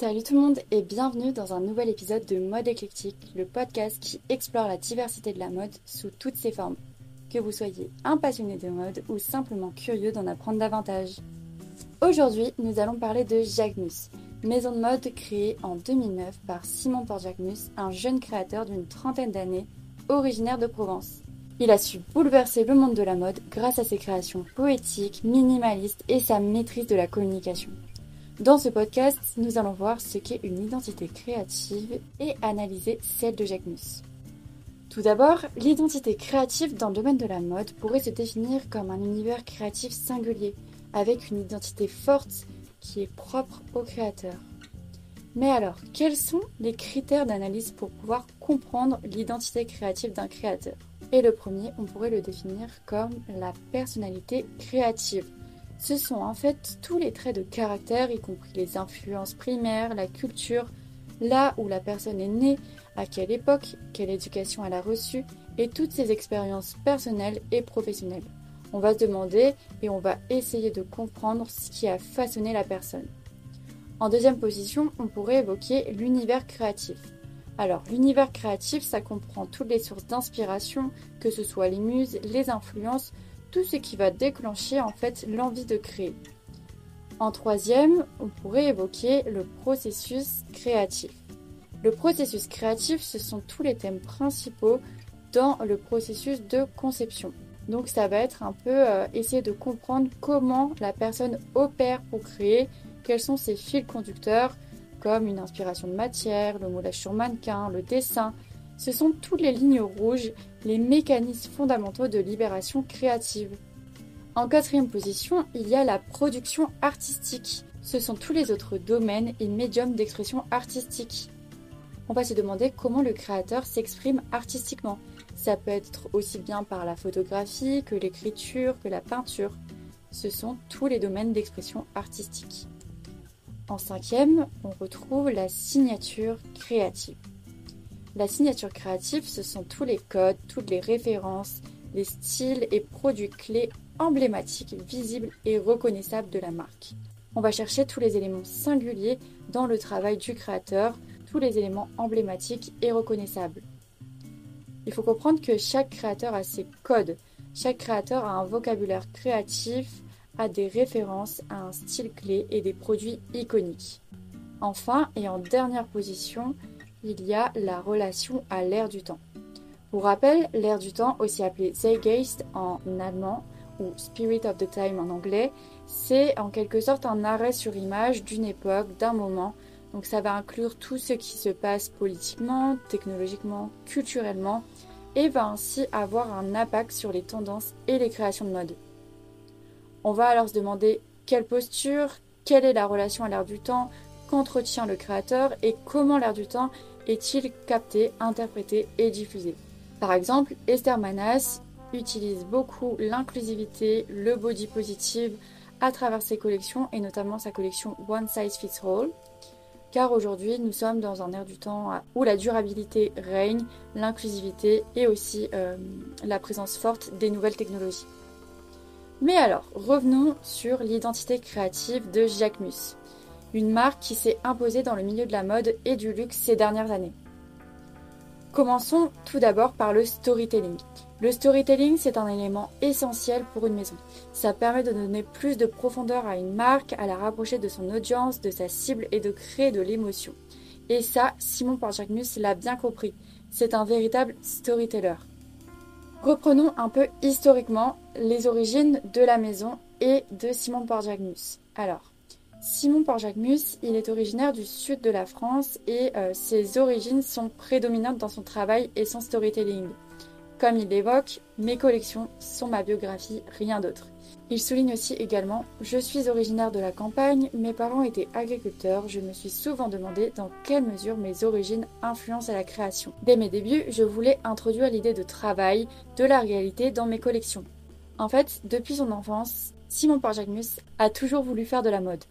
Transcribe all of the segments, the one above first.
Salut tout le monde et bienvenue dans un nouvel épisode de Mode éclectique, le podcast qui explore la diversité de la mode sous toutes ses formes. Que vous soyez un passionné de mode ou simplement curieux d'en apprendre davantage. Aujourd'hui, nous allons parler de Jacquemus, maison de mode créée en 2009 par Simon Port-Jacquemus, un jeune créateur d'une trentaine d'années, originaire de Provence. Il a su bouleverser le monde de la mode grâce à ses créations poétiques, minimalistes et sa maîtrise de la communication. Dans ce podcast, nous allons voir ce qu'est une identité créative et analyser celle de Jacquemus. Tout d'abord, l'identité créative dans le domaine de la mode pourrait se définir comme un univers créatif singulier, avec une identité forte qui est propre au créateur. Mais alors, quels sont les critères d'analyse pour pouvoir comprendre l'identité créative d'un créateur? Et le premier, on pourrait le définir comme la personnalité créative. Ce sont en fait tous les traits de caractère, y compris les influences primaires, la culture, là où la personne est née, à quelle époque, quelle éducation elle a reçue, et toutes ses expériences personnelles et professionnelles. On va se demander et on va essayer de comprendre ce qui a façonné la personne. En deuxième position, on pourrait évoquer l'univers créatif. Alors, l'univers créatif, ça comprend toutes les sources d'inspiration, que ce soit les muses, les influences, tout ce qui va déclencher en fait l'envie de créer. En troisième, on pourrait évoquer le processus créatif. Le processus créatif, ce sont tous les thèmes principaux dans le processus de conception. Donc ça va être un peu euh, essayer de comprendre comment la personne opère pour créer, quels sont ses fils conducteurs, comme une inspiration de matière, le moulage sur mannequin, le dessin, ce sont toutes les lignes rouges, les mécanismes fondamentaux de libération créative. En quatrième position, il y a la production artistique. Ce sont tous les autres domaines et médiums d'expression artistique. On va se demander comment le créateur s'exprime artistiquement. Ça peut être aussi bien par la photographie que l'écriture, que la peinture. Ce sont tous les domaines d'expression artistique. En cinquième, on retrouve la signature créative. La signature créative, ce sont tous les codes, toutes les références, les styles et produits clés emblématiques, visibles et reconnaissables de la marque. On va chercher tous les éléments singuliers dans le travail du créateur, tous les éléments emblématiques et reconnaissables. Il faut comprendre que chaque créateur a ses codes, chaque créateur a un vocabulaire créatif, a des références, a un style clé et des produits iconiques. Enfin, et en dernière position, il y a la relation à l'ère du temps. Pour rappel, l'ère du temps, aussi appelée Zeitgeist en allemand ou Spirit of the Time en anglais, c'est en quelque sorte un arrêt sur image d'une époque, d'un moment. Donc ça va inclure tout ce qui se passe politiquement, technologiquement, culturellement, et va ainsi avoir un impact sur les tendances et les créations de mode. On va alors se demander quelle posture, quelle est la relation à l'ère du temps, qu'entretient le créateur et comment l'ère du temps est-il capté, interprété et diffusé Par exemple, Esther Manas utilise beaucoup l'inclusivité, le body positive à travers ses collections et notamment sa collection One Size Fits All. Car aujourd'hui, nous sommes dans un air du temps où la durabilité règne, l'inclusivité et aussi euh, la présence forte des nouvelles technologies. Mais alors, revenons sur l'identité créative de Jacquemus une marque qui s'est imposée dans le milieu de la mode et du luxe ces dernières années. Commençons tout d'abord par le storytelling. Le storytelling, c'est un élément essentiel pour une maison. Ça permet de donner plus de profondeur à une marque, à la rapprocher de son audience, de sa cible et de créer de l'émotion. Et ça, Simon Porjacmus l'a bien compris. C'est un véritable storyteller. Reprenons un peu historiquement les origines de la maison et de Simon Porjacmus. Alors, Simon Porjacmus, il est originaire du sud de la France et euh, ses origines sont prédominantes dans son travail et son storytelling. Comme il l'évoque, mes collections sont ma biographie, rien d'autre. Il souligne aussi également Je suis originaire de la campagne, mes parents étaient agriculteurs, je me suis souvent demandé dans quelle mesure mes origines influencent la création. Dès mes débuts, je voulais introduire l'idée de travail, de la réalité dans mes collections. En fait, depuis son enfance, Simon Porjacmus a toujours voulu faire de la mode.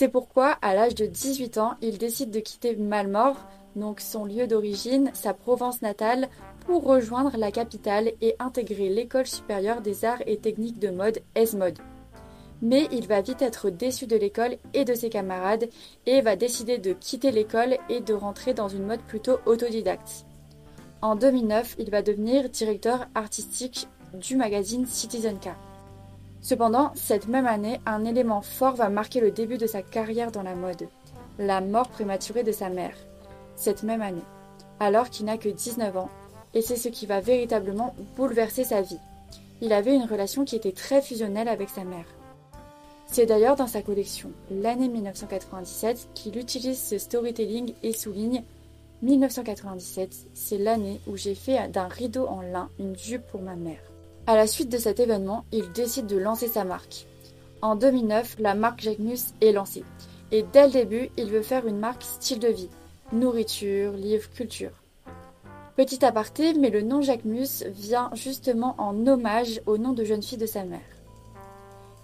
C'est pourquoi, à l'âge de 18 ans, il décide de quitter Malmort, donc son lieu d'origine, sa Provence natale, pour rejoindre la capitale et intégrer l'école supérieure des arts et techniques de mode ESMOD. Mais il va vite être déçu de l'école et de ses camarades et va décider de quitter l'école et de rentrer dans une mode plutôt autodidacte. En 2009, il va devenir directeur artistique du magazine Citizen. Cependant, cette même année, un élément fort va marquer le début de sa carrière dans la mode, la mort prématurée de sa mère, cette même année, alors qu'il n'a que 19 ans, et c'est ce qui va véritablement bouleverser sa vie. Il avait une relation qui était très fusionnelle avec sa mère. C'est d'ailleurs dans sa collection, l'année 1997, qu'il utilise ce storytelling et souligne 1997, c'est l'année où j'ai fait d'un rideau en lin une jupe pour ma mère. À la suite de cet événement, il décide de lancer sa marque. En 2009, la marque Jacquemus est lancée. Et dès le début, il veut faire une marque style de vie. Nourriture, livres, culture. Petit aparté, mais le nom Jacquemus vient justement en hommage au nom de jeune fille de sa mère.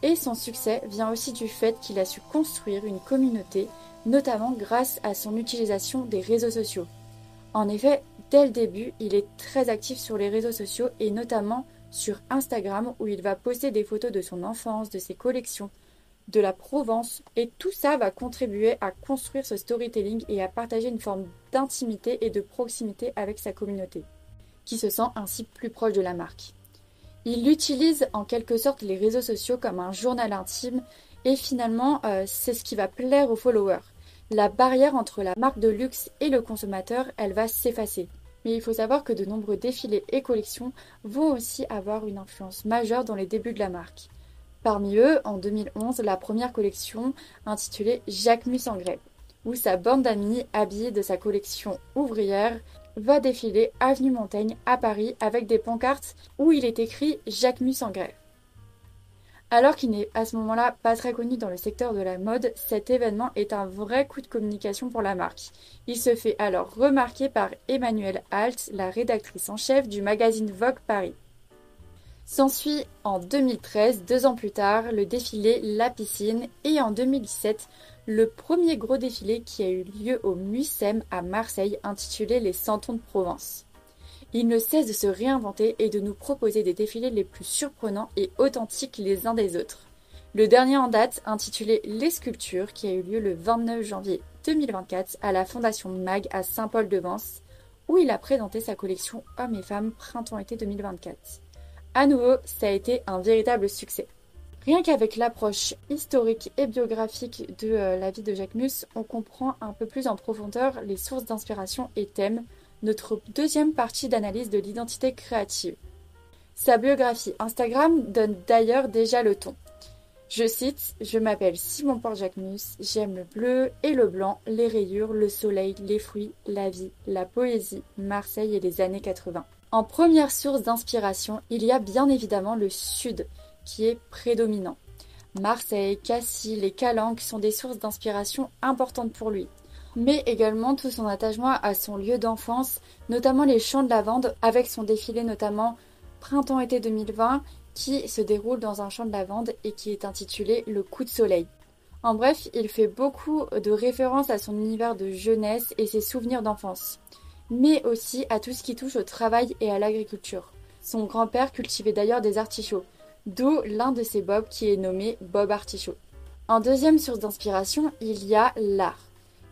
Et son succès vient aussi du fait qu'il a su construire une communauté, notamment grâce à son utilisation des réseaux sociaux. En effet, dès le début, il est très actif sur les réseaux sociaux et notamment sur Instagram où il va poster des photos de son enfance, de ses collections, de la Provence et tout ça va contribuer à construire ce storytelling et à partager une forme d'intimité et de proximité avec sa communauté, qui se sent ainsi plus proche de la marque. Il utilise en quelque sorte les réseaux sociaux comme un journal intime et finalement euh, c'est ce qui va plaire aux followers. La barrière entre la marque de luxe et le consommateur, elle va s'effacer. Mais il faut savoir que de nombreux défilés et collections vont aussi avoir une influence majeure dans les débuts de la marque. Parmi eux, en 2011, la première collection intitulée Jacques Mus en grève, où sa bande d'amis habillée de sa collection ouvrière va défiler avenue Montaigne à Paris avec des pancartes où il est écrit Jacques Mus en grève. Alors qu'il n'est à ce moment-là pas très connu dans le secteur de la mode, cet événement est un vrai coup de communication pour la marque. Il se fait alors remarquer par Emmanuelle Alt, la rédactrice en chef du magazine Vogue Paris. S'ensuit en 2013, deux ans plus tard, le défilé La Piscine et en 2017, le premier gros défilé qui a eu lieu au Mucem à Marseille intitulé Les Santons de Provence. Il ne cesse de se réinventer et de nous proposer des défilés les plus surprenants et authentiques les uns des autres. Le dernier en date, intitulé Les Sculptures, qui a eu lieu le 29 janvier 2024 à la Fondation MAG à Saint-Paul-de-Vence, où il a présenté sa collection Hommes et Femmes Printemps-été 2024. À nouveau, ça a été un véritable succès. Rien qu'avec l'approche historique et biographique de euh, la vie de Jacques Mus, on comprend un peu plus en profondeur les sources d'inspiration et thèmes notre deuxième partie d'analyse de l'identité créative. Sa biographie Instagram donne d'ailleurs déjà le ton. Je cite Je m'appelle Simon Port-Jacquemus, j'aime le bleu et le blanc, les rayures, le soleil, les fruits, la vie, la poésie, Marseille et les années 80. En première source d'inspiration, il y a bien évidemment le sud, qui est prédominant. Marseille, Cassis, les Calanques sont des sources d'inspiration importantes pour lui mais également tout son attachement à son lieu d'enfance, notamment les champs de lavande, avec son défilé notamment Printemps-été 2020, qui se déroule dans un champ de lavande et qui est intitulé Le coup de soleil. En bref, il fait beaucoup de références à son univers de jeunesse et ses souvenirs d'enfance, mais aussi à tout ce qui touche au travail et à l'agriculture. Son grand-père cultivait d'ailleurs des artichauts, d'où l'un de ses bobs qui est nommé Bob Artichaut. En deuxième source d'inspiration, il y a l'art.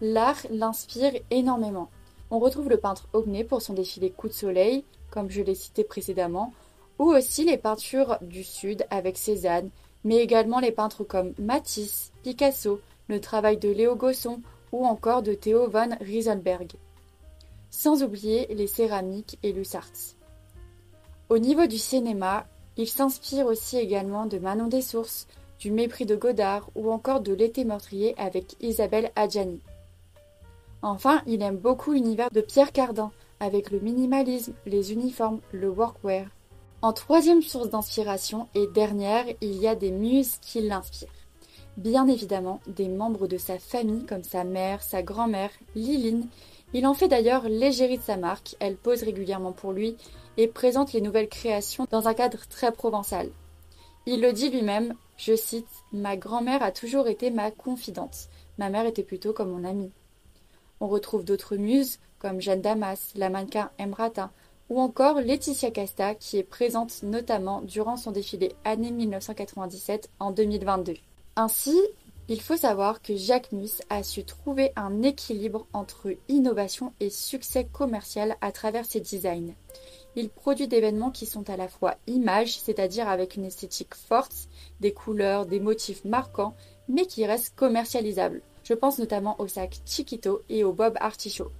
L'art l'inspire énormément. On retrouve le peintre Ognet pour son défilé Coup de soleil, comme je l'ai cité précédemment, ou aussi les peintures du Sud avec Cézanne, mais également les peintres comme Matisse, Picasso, le travail de Léo Gosson ou encore de Theo von Rieselberg. Sans oublier les céramiques et Lussartz. Au niveau du cinéma, il s'inspire aussi également de Manon des Sources, du Mépris de Godard ou encore de L'été meurtrier avec Isabelle Adjani. Enfin, il aime beaucoup l'univers de Pierre Cardin, avec le minimalisme, les uniformes, le workwear. En troisième source d'inspiration et dernière, il y a des muses qui l'inspirent. Bien évidemment, des membres de sa famille comme sa mère, sa grand-mère, Liline. Il en fait d'ailleurs l'égérie de sa marque, elle pose régulièrement pour lui et présente les nouvelles créations dans un cadre très provençal. Il le dit lui-même, je cite, Ma grand-mère a toujours été ma confidente. Ma mère était plutôt comme mon amie. On retrouve d'autres muses, comme Jeanne Damas, la mannequin Emrata, ou encore Laetitia Casta qui est présente notamment durant son défilé année 1997 en 2022. Ainsi, il faut savoir que Jacques Mus a su trouver un équilibre entre innovation et succès commercial à travers ses designs. Il produit des vêtements qui sont à la fois images, c'est-à-dire avec une esthétique forte, des couleurs, des motifs marquants, mais qui restent commercialisables. Je pense notamment au sac Chiquito et au Bob Artichaut.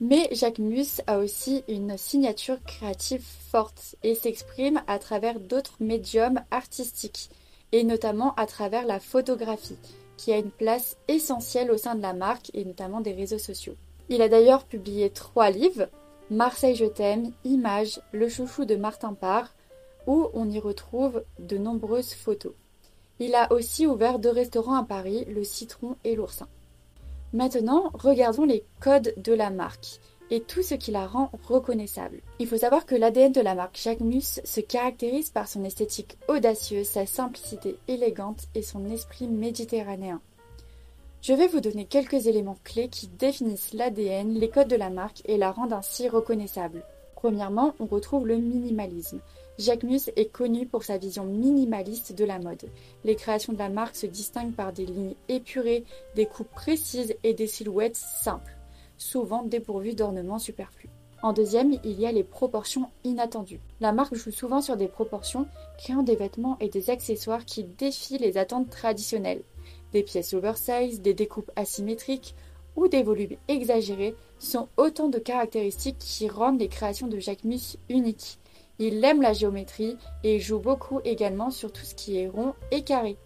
Mais Jacques Mus a aussi une signature créative forte et s'exprime à travers d'autres médiums artistiques, et notamment à travers la photographie, qui a une place essentielle au sein de la marque et notamment des réseaux sociaux. Il a d'ailleurs publié trois livres, Marseille je t'aime, Images, Le chouchou de Martin Parr, où on y retrouve de nombreuses photos. Il a aussi ouvert deux restaurants à Paris, le Citron et l'Oursin. Maintenant, regardons les codes de la marque et tout ce qui la rend reconnaissable. Il faut savoir que l'ADN de la marque Jacques Mus se caractérise par son esthétique audacieuse, sa simplicité élégante et son esprit méditerranéen. Je vais vous donner quelques éléments clés qui définissent l'ADN, les codes de la marque et la rendent ainsi reconnaissable. Premièrement, on retrouve le minimalisme. Jacques Mus est connu pour sa vision minimaliste de la mode. Les créations de la marque se distinguent par des lignes épurées, des coupes précises et des silhouettes simples souvent dépourvues d'ornements superflus. En deuxième, il y a les proportions inattendues. La marque joue souvent sur des proportions, créant des vêtements et des accessoires qui défient les attentes traditionnelles. Des pièces oversize, des découpes asymétriques ou des volumes exagérés sont autant de caractéristiques qui rendent les créations de Jacques Mus uniques. Il aime la géométrie et joue beaucoup également sur tout ce qui est rond et carré.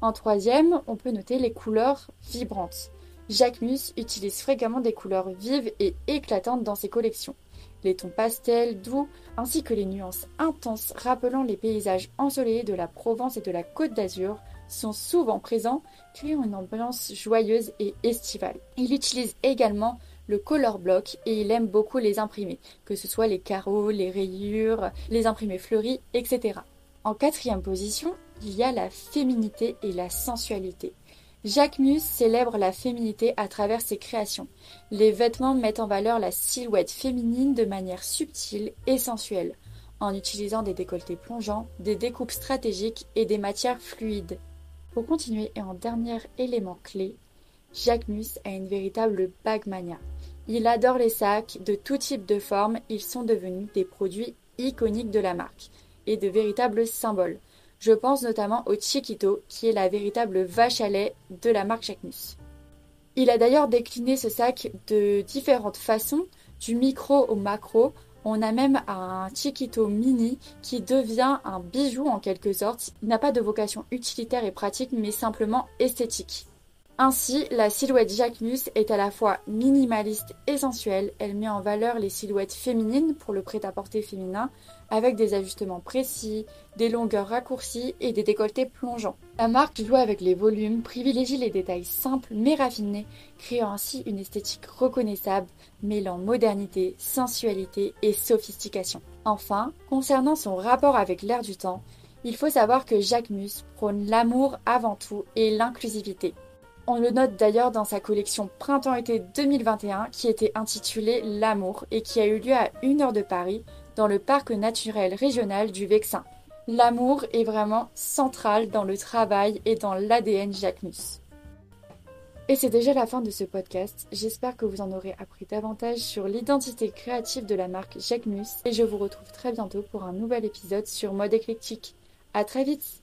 En troisième, on peut noter les couleurs vibrantes. Jacques Mus utilise fréquemment des couleurs vives et éclatantes dans ses collections. Les tons pastels, doux, ainsi que les nuances intenses rappelant les paysages ensoleillés de la Provence et de la Côte d'Azur sont souvent présents, créant une ambiance joyeuse et estivale. Il utilise également le color block et il aime beaucoup les imprimés, que ce soit les carreaux, les rayures, les imprimés fleuris, etc. En quatrième position, il y a la féminité et la sensualité. Jacques Mus célèbre la féminité à travers ses créations. Les vêtements mettent en valeur la silhouette féminine de manière subtile et sensuelle, en utilisant des décolletés plongeants, des découpes stratégiques et des matières fluides. Pour continuer et en dernier élément clé, Jacques Mus a une véritable bagmania. Il adore les sacs de tout type de forme, ils sont devenus des produits iconiques de la marque et de véritables symboles. Je pense notamment au Chiquito, qui est la véritable vache à lait de la marque Jacquemus. Il a d'ailleurs décliné ce sac de différentes façons, du micro au macro. On a même un Chiquito mini qui devient un bijou en quelque sorte. Il n'a pas de vocation utilitaire et pratique, mais simplement esthétique. Ainsi, la silhouette Jacquemus est à la fois minimaliste et sensuelle. Elle met en valeur les silhouettes féminines pour le prêt-à-porter féminin, avec des ajustements précis, des longueurs raccourcies et des décolletés plongeants. La marque joue avec les volumes, privilégie les détails simples mais raffinés, créant ainsi une esthétique reconnaissable, mêlant modernité, sensualité et sophistication. Enfin, concernant son rapport avec l'air du temps, il faut savoir que Jacques Mus prône l'amour avant tout et l'inclusivité. On le note d'ailleurs dans sa collection Printemps-été 2021 qui était intitulée L'amour et qui a eu lieu à 1 heure de Paris dans le parc naturel régional du Vexin. L'amour est vraiment central dans le travail et dans l'ADN Jacquemus. Et c'est déjà la fin de ce podcast. J'espère que vous en aurez appris davantage sur l'identité créative de la marque Jacquemus et je vous retrouve très bientôt pour un nouvel épisode sur Mode éclectique. À très vite!